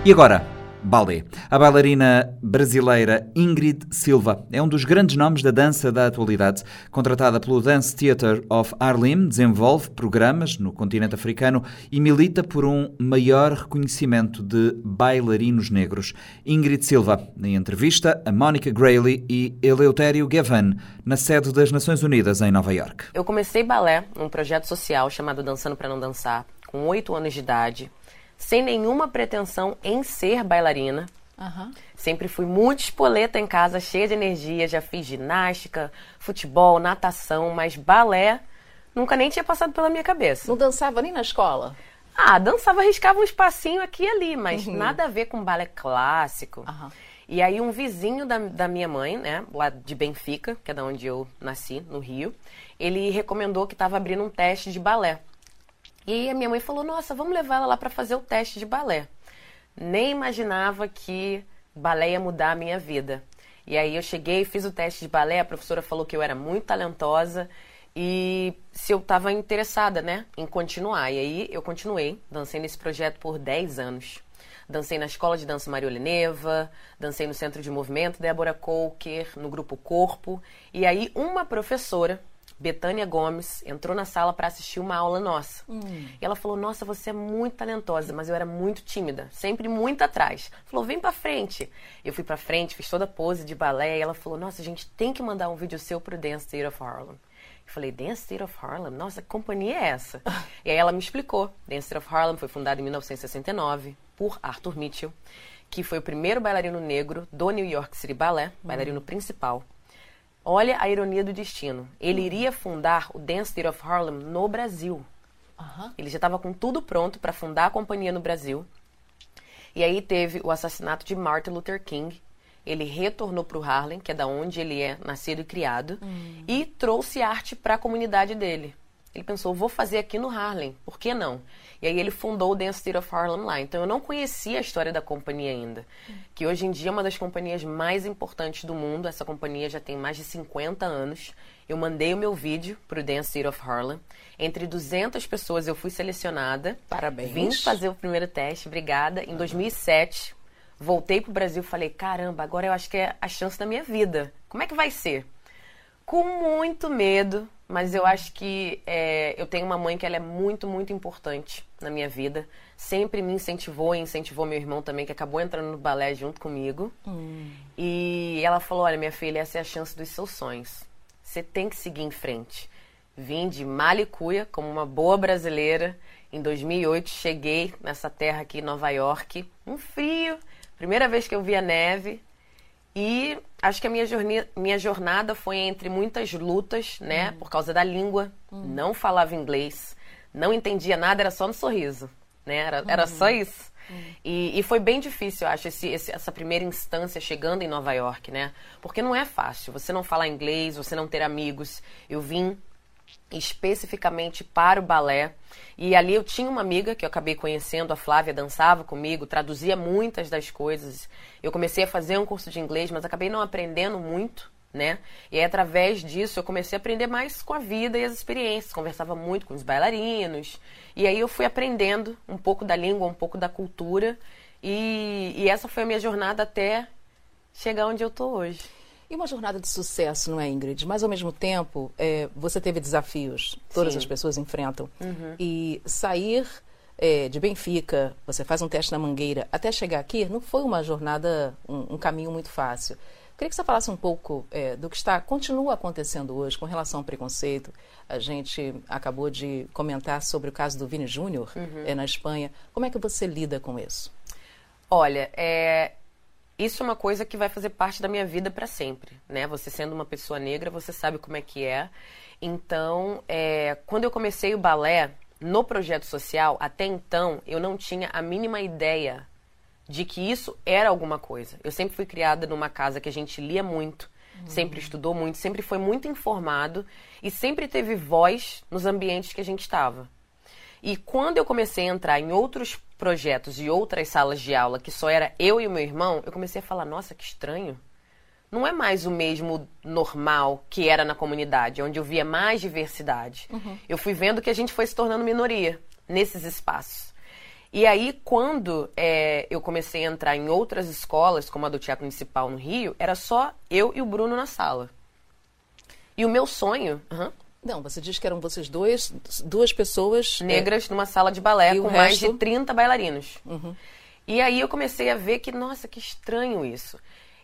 E agora, Balé. A bailarina brasileira Ingrid Silva é um dos grandes nomes da dança da atualidade. Contratada pelo Dance Theatre of Harlem, desenvolve programas no continente africano e milita por um maior reconhecimento de bailarinos negros. Ingrid Silva, em entrevista a Monica Grayley e Eleutério Gavan, na sede das Nações Unidas em Nova York. Eu comecei balé num projeto social chamado Dançando para Não Dançar, com oito anos de idade sem nenhuma pretensão em ser bailarina. Uhum. Sempre fui muito espoleta em casa, cheia de energia. Já fiz ginástica, futebol, natação, mas balé nunca nem tinha passado pela minha cabeça. Não dançava nem na escola? Ah, dançava, riscava um espacinho aqui e ali, mas uhum. nada a ver com balé clássico. Uhum. E aí um vizinho da, da minha mãe, né, lá de Benfica, que é da onde eu nasci, no Rio, ele recomendou que estava abrindo um teste de balé. E aí a minha mãe falou: Nossa, vamos levar ela lá para fazer o teste de balé. Nem imaginava que balé ia mudar a minha vida. E aí eu cheguei, fiz o teste de balé, a professora falou que eu era muito talentosa e se eu estava interessada, né, em continuar. E aí eu continuei, dancei nesse projeto por 10 anos. Dancei na Escola de Dança Maria Oleneva, dancei no Centro de Movimento Débora Coker, no Grupo Corpo. E aí uma professora Betânia Gomes entrou na sala para assistir uma aula nossa. Hum. E ela falou: Nossa, você é muito talentosa, mas eu era muito tímida, sempre muito atrás. Falou: Vem para frente. Eu fui para frente, fiz toda a pose de balé. E ela falou: Nossa, a gente tem que mandar um vídeo seu pro Dance Theater of Harlem. Eu falei, Dance Theater of Harlem? Nossa, que companhia é essa? e aí ela me explicou. Dance Theater of Harlem foi fundado em 1969 por Arthur Mitchell, que foi o primeiro bailarino negro do New York City Ballet, bailarino hum. principal. Olha a ironia do destino. Ele iria fundar o Dance Theater of Harlem no Brasil. Uhum. Ele já estava com tudo pronto para fundar a companhia no Brasil. E aí teve o assassinato de Martin Luther King. Ele retornou para o Harlem, que é da onde ele é nascido e criado, uhum. e trouxe arte para a comunidade dele. Ele pensou, vou fazer aqui no Harlem, por que não? E aí ele fundou o Dance Theater of Harlem lá. Então eu não conhecia a história da companhia ainda. Que hoje em dia é uma das companhias mais importantes do mundo. Essa companhia já tem mais de 50 anos. Eu mandei o meu vídeo para o Dance Theater of Harlem. Entre 200 pessoas eu fui selecionada. Parabéns. Vim fazer o primeiro teste, obrigada. Em 2007, voltei para o Brasil e falei: caramba, agora eu acho que é a chance da minha vida. Como é que vai ser? Com muito medo, mas eu acho que é, eu tenho uma mãe que ela é muito, muito importante na minha vida. Sempre me incentivou e incentivou meu irmão também, que acabou entrando no balé junto comigo. Hum. E ela falou: Olha, minha filha, essa é a chance dos seus sonhos. Você tem que seguir em frente. Vim de Malicuia, como uma boa brasileira. Em 2008, cheguei nessa terra aqui Nova York. Um frio. Primeira vez que eu vi a neve. E acho que a minha, jornada, minha jornada foi entre muitas lutas, né? Uhum. Por causa da língua. Uhum. Não falava inglês, não entendia nada, era só no sorriso, né? Era, era só uhum. isso. Uhum. E, e, foi bem difícil, eu acho, esse, esse, essa primeira instância chegando em Nova York, né? Porque não é fácil. Você não falar inglês, você não ter amigos. Eu vim especificamente para o balé. E ali eu tinha uma amiga que eu acabei conhecendo, a Flávia, dançava comigo, traduzia muitas das coisas. Eu comecei a fazer um curso de inglês, mas acabei não aprendendo muito, né? E aí, através disso eu comecei a aprender mais com a vida e as experiências. Conversava muito com os bailarinos. E aí eu fui aprendendo um pouco da língua, um pouco da cultura. E, e essa foi a minha jornada até chegar onde eu tô hoje. E uma jornada de sucesso, não é, Ingrid? Mas, ao mesmo tempo, é, você teve desafios, todas Sim. as pessoas enfrentam. Uhum. E sair é, de Benfica, você faz um teste na Mangueira, até chegar aqui, não foi uma jornada, um, um caminho muito fácil. Queria que você falasse um pouco é, do que está, continua acontecendo hoje com relação ao preconceito. A gente acabou de comentar sobre o caso do Vini Júnior uhum. é, na Espanha. Como é que você lida com isso? Olha, é, isso é uma coisa que vai fazer parte da minha vida para sempre, né? Você sendo uma pessoa negra, você sabe como é que é. Então, é, quando eu comecei o balé no projeto social, até então eu não tinha a mínima ideia de que isso era alguma coisa. Eu sempre fui criada numa casa que a gente lia muito, uhum. sempre estudou muito, sempre foi muito informado e sempre teve voz nos ambientes que a gente estava. E quando eu comecei a entrar em outros projetos e outras salas de aula que só era eu e o meu irmão, eu comecei a falar: nossa, que estranho. Não é mais o mesmo normal que era na comunidade, onde eu via mais diversidade. Uhum. Eu fui vendo que a gente foi se tornando minoria nesses espaços. E aí, quando é, eu comecei a entrar em outras escolas, como a do Teatro Municipal no Rio, era só eu e o Bruno na sala. E o meu sonho. Uhum, não, você diz que eram vocês dois, duas pessoas. É, negras é, numa sala de balé com mais de 30 bailarinos. Uhum. E aí eu comecei a ver que, nossa, que estranho isso.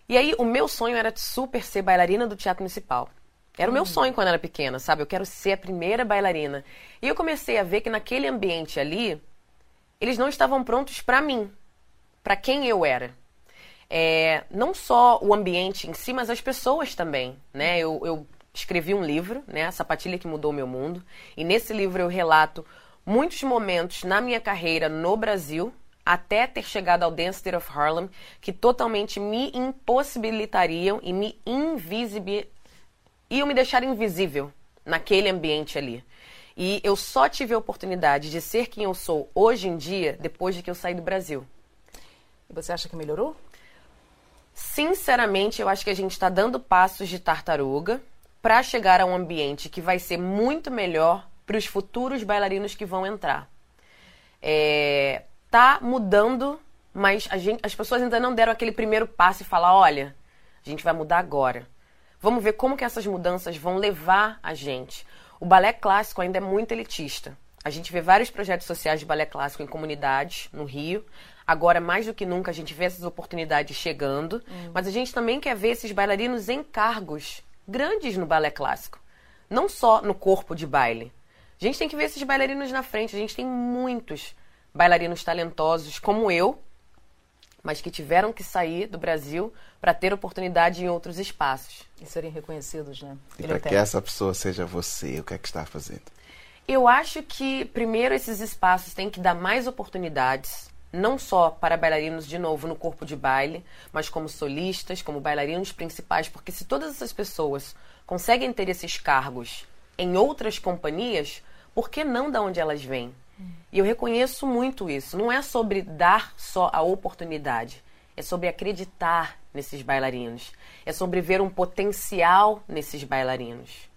E aí o meu sonho era super ser bailarina do Teatro Municipal. Era o meu uhum. sonho quando eu era pequena, sabe? Eu quero ser a primeira bailarina. E eu comecei a ver que naquele ambiente ali, eles não estavam prontos para mim, para quem eu era. É, não só o ambiente em si, mas as pessoas também, né? Eu, eu escrevi um livro, né? A Sapatilha que Mudou o Meu Mundo. E nesse livro eu relato muitos momentos na minha carreira no Brasil, até ter chegado ao Dance Theater of Harlem, que totalmente me impossibilitariam e me invisibil... iam me deixar invisível naquele ambiente ali. E eu só tive a oportunidade de ser quem eu sou hoje em dia depois de que eu saí do Brasil. E você acha que melhorou? Sinceramente, eu acho que a gente está dando passos de tartaruga para chegar a um ambiente que vai ser muito melhor para os futuros bailarinos que vão entrar. É, tá mudando, mas gente, as pessoas ainda não deram aquele primeiro passo e falar, olha, a gente vai mudar agora. Vamos ver como que essas mudanças vão levar a gente. O balé clássico ainda é muito elitista. A gente vê vários projetos sociais de balé clássico em comunidades no Rio. Agora, mais do que nunca, a gente vê essas oportunidades chegando. Hum. Mas a gente também quer ver esses bailarinos em cargos grandes no balé clássico. Não só no corpo de baile. A gente tem que ver esses bailarinos na frente. A gente tem muitos bailarinos talentosos, como eu, mas que tiveram que sair do Brasil para ter oportunidade em outros espaços. E serem reconhecidos, né? E para que essa pessoa seja você, o que é que está fazendo? Eu acho que, primeiro, esses espaços têm que dar mais oportunidades, não só para bailarinos, de novo, no corpo de baile, mas como solistas, como bailarinos principais, porque se todas essas pessoas conseguem ter esses cargos em outras companhias, por que não da onde elas vêm? E eu reconheço muito isso. Não é sobre dar só a oportunidade, é sobre acreditar nesses bailarinos. É sobre ver um potencial nesses bailarinos.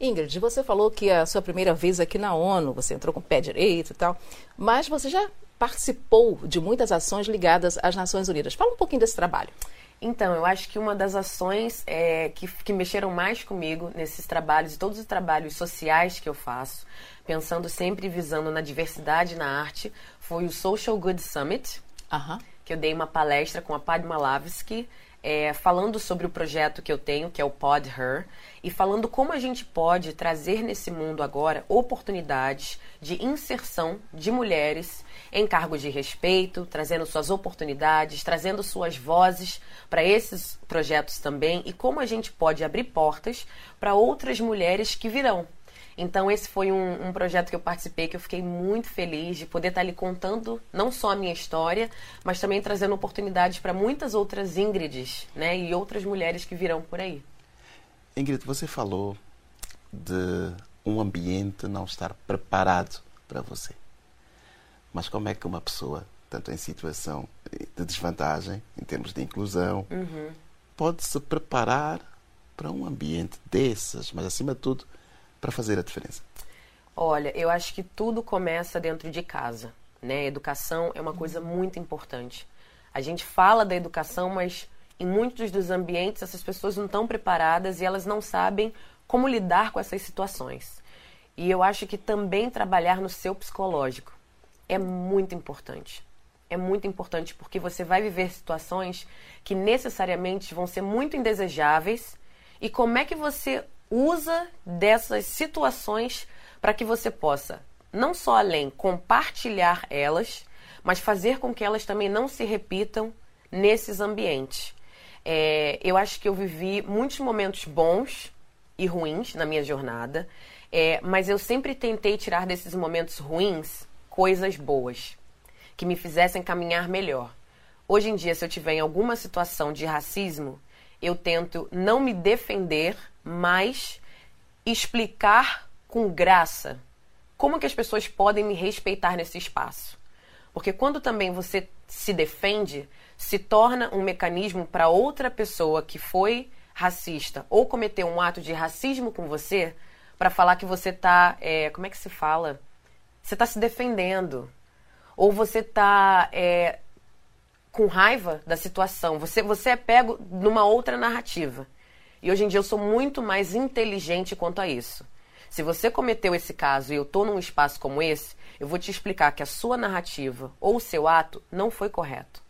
Ingrid, você falou que a sua primeira vez aqui na ONU, você entrou com o pé direito e tal, mas você já participou de muitas ações ligadas às Nações Unidas. Fala um pouquinho desse trabalho. Então, eu acho que uma das ações é, que, que mexeram mais comigo nesses trabalhos e todos os trabalhos sociais que eu faço, pensando sempre visando na diversidade na arte, foi o Social Good Summit. Uh -huh que eu dei uma palestra com a Padma Lavsky, é, falando sobre o projeto que eu tenho, que é o Pod Her, e falando como a gente pode trazer nesse mundo agora oportunidades de inserção de mulheres em cargos de respeito, trazendo suas oportunidades, trazendo suas vozes para esses projetos também, e como a gente pode abrir portas para outras mulheres que virão. Então, esse foi um, um, projeto que eu participei que eu fiquei muito feliz de poder estar ali contando não só a minha história, mas também trazendo oportunidades para muitas outras Ingrids né, e outras mulheres que virão por aí. Ingrid, você falou de um ambiente não estar preparado para você. Mas como é que uma pessoa, tanto em situação de desvantagem, em termos de inclusão, uhum. pode se preparar para um ambiente desses, mas acima de tudo, para fazer a diferença? Olha, eu acho que tudo começa dentro de casa. Né? Educação é uma coisa muito importante. A gente fala da educação, mas em muitos dos ambientes essas pessoas não estão preparadas e elas não sabem como lidar com essas situações. E eu acho que também trabalhar no seu psicológico é muito importante. É muito importante porque você vai viver situações que necessariamente vão ser muito indesejáveis. E como é que você usa dessas situações para que você possa não só além compartilhar elas, mas fazer com que elas também não se repitam nesses ambientes. É, eu acho que eu vivi muitos momentos bons e ruins na minha jornada, é, mas eu sempre tentei tirar desses momentos ruins coisas boas que me fizessem caminhar melhor. Hoje em dia, se eu tiver em alguma situação de racismo, eu tento não me defender mas explicar com graça como que as pessoas podem me respeitar nesse espaço. Porque quando também você se defende, se torna um mecanismo para outra pessoa que foi racista ou cometeu um ato de racismo com você para falar que você está, é, como é que se fala? Você está se defendendo. ou você está é, com raiva da situação. Você, você é pego numa outra narrativa. E hoje em dia eu sou muito mais inteligente quanto a isso. Se você cometeu esse caso e eu estou num espaço como esse, eu vou te explicar que a sua narrativa ou o seu ato não foi correto.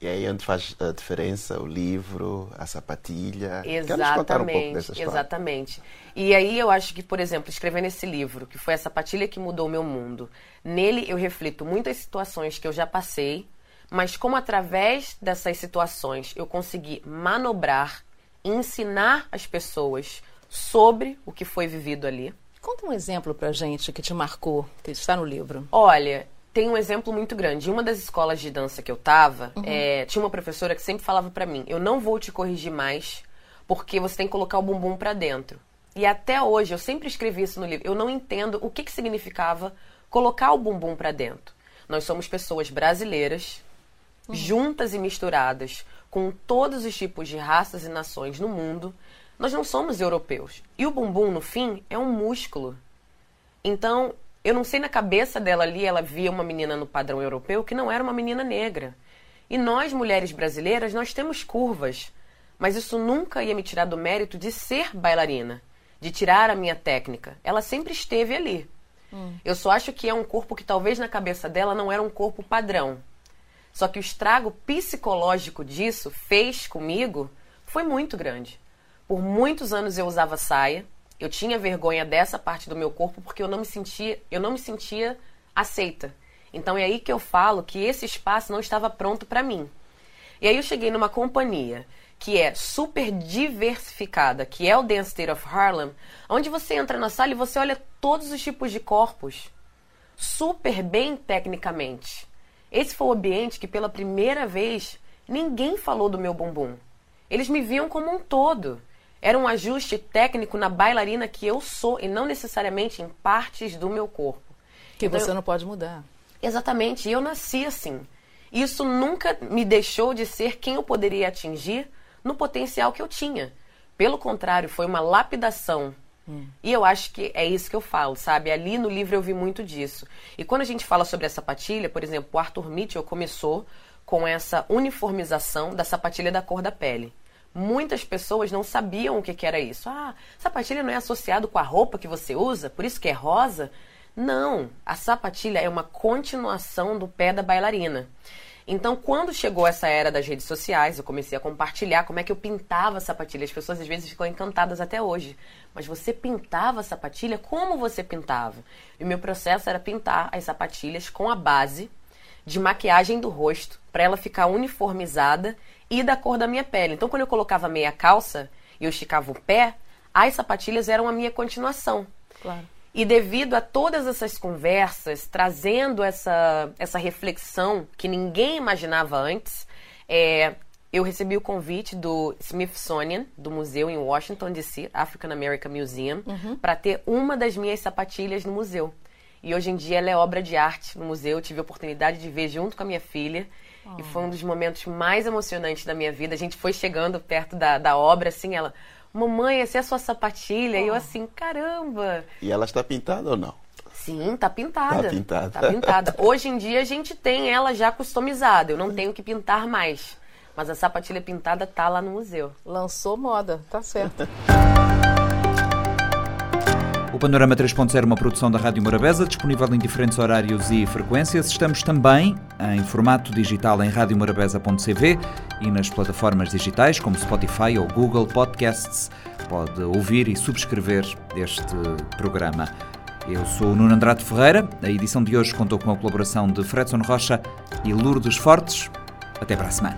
E aí é onde faz a diferença o livro, a sapatilha. Exatamente, um exatamente. E aí eu acho que, por exemplo, escrevendo esse livro, que foi a sapatilha que mudou o meu mundo, nele eu reflito muitas situações que eu já passei, mas como através dessas situações eu consegui manobrar, ensinar as pessoas sobre o que foi vivido ali. Conta um exemplo pra gente que te marcou, que está no livro. Olha, tem um exemplo muito grande. Em uma das escolas de dança que eu tava, uhum. é, tinha uma professora que sempre falava para mim: eu não vou te corrigir mais, porque você tem que colocar o bumbum para dentro. E até hoje, eu sempre escrevi isso no livro, eu não entendo o que, que significava colocar o bumbum para dentro. Nós somos pessoas brasileiras, uhum. juntas e misturadas, com todos os tipos de raças e nações no mundo. Nós não somos europeus. E o bumbum, no fim, é um músculo. Então, eu não sei na cabeça dela ali, ela via uma menina no padrão europeu que não era uma menina negra. E nós, mulheres brasileiras, nós temos curvas. Mas isso nunca ia me tirar do mérito de ser bailarina, de tirar a minha técnica. Ela sempre esteve ali. Hum. Eu só acho que é um corpo que talvez na cabeça dela não era um corpo padrão. Só que o estrago psicológico disso fez comigo foi muito grande. Por muitos anos eu usava saia. Eu tinha vergonha dessa parte do meu corpo porque eu não me sentia, eu não me sentia aceita. Então é aí que eu falo que esse espaço não estava pronto para mim. E aí eu cheguei numa companhia que é super diversificada, que é o Dance State of Harlem, onde você entra na sala e você olha todos os tipos de corpos, super bem tecnicamente. Esse foi o ambiente que pela primeira vez ninguém falou do meu bumbum. Eles me viam como um todo. Era um ajuste técnico na bailarina que eu sou e não necessariamente em partes do meu corpo. Que então, você não pode mudar. Exatamente, eu nasci assim. Isso nunca me deixou de ser quem eu poderia atingir no potencial que eu tinha. Pelo contrário, foi uma lapidação. Hum. E eu acho que é isso que eu falo, sabe? Ali no livro eu vi muito disso. E quando a gente fala sobre a sapatilha, por exemplo, o Arthur Mitchell começou com essa uniformização da sapatilha da cor da pele muitas pessoas não sabiam o que, que era isso. Ah, sapatilha não é associado com a roupa que você usa, por isso que é rosa? Não, a sapatilha é uma continuação do pé da bailarina. Então, quando chegou essa era das redes sociais, eu comecei a compartilhar como é que eu pintava sapatilha. As pessoas às vezes ficam encantadas até hoje. Mas você pintava a sapatilha? Como você pintava? E o meu processo era pintar as sapatilhas com a base de maquiagem do rosto, para ela ficar uniformizada e da cor da minha pele. Então, quando eu colocava meia calça e eu esticava o pé, as sapatilhas eram a minha continuação. Claro. E devido a todas essas conversas, trazendo essa, essa reflexão que ninguém imaginava antes, é, eu recebi o convite do Smithsonian, do museu em Washington, D.C., African American Museum, uhum. para ter uma das minhas sapatilhas no museu. E hoje em dia ela é obra de arte no museu. Eu tive a oportunidade de ver junto com a minha filha. E foi um dos momentos mais emocionantes da minha vida. A gente foi chegando perto da, da obra, assim, ela... Mamãe, essa é a sua sapatilha? Oh. E eu assim, caramba! E ela está pintada ou não? Sim, tá pintada. Tá pintada. Tá pintada. Hoje em dia a gente tem ela já customizada. Eu não tenho que pintar mais. Mas a sapatilha pintada tá lá no museu. Lançou moda, tá certo. O Panorama 3.0 é uma produção da Rádio Morabeza, disponível em diferentes horários e frequências. Estamos também em formato digital em radiomorabeza.cv e nas plataformas digitais como Spotify ou Google Podcasts. Pode ouvir e subscrever este programa. Eu sou o Nuno Andrade Ferreira. A edição de hoje contou com a colaboração de Fredson Rocha e Lourdes Fortes. Até para a semana.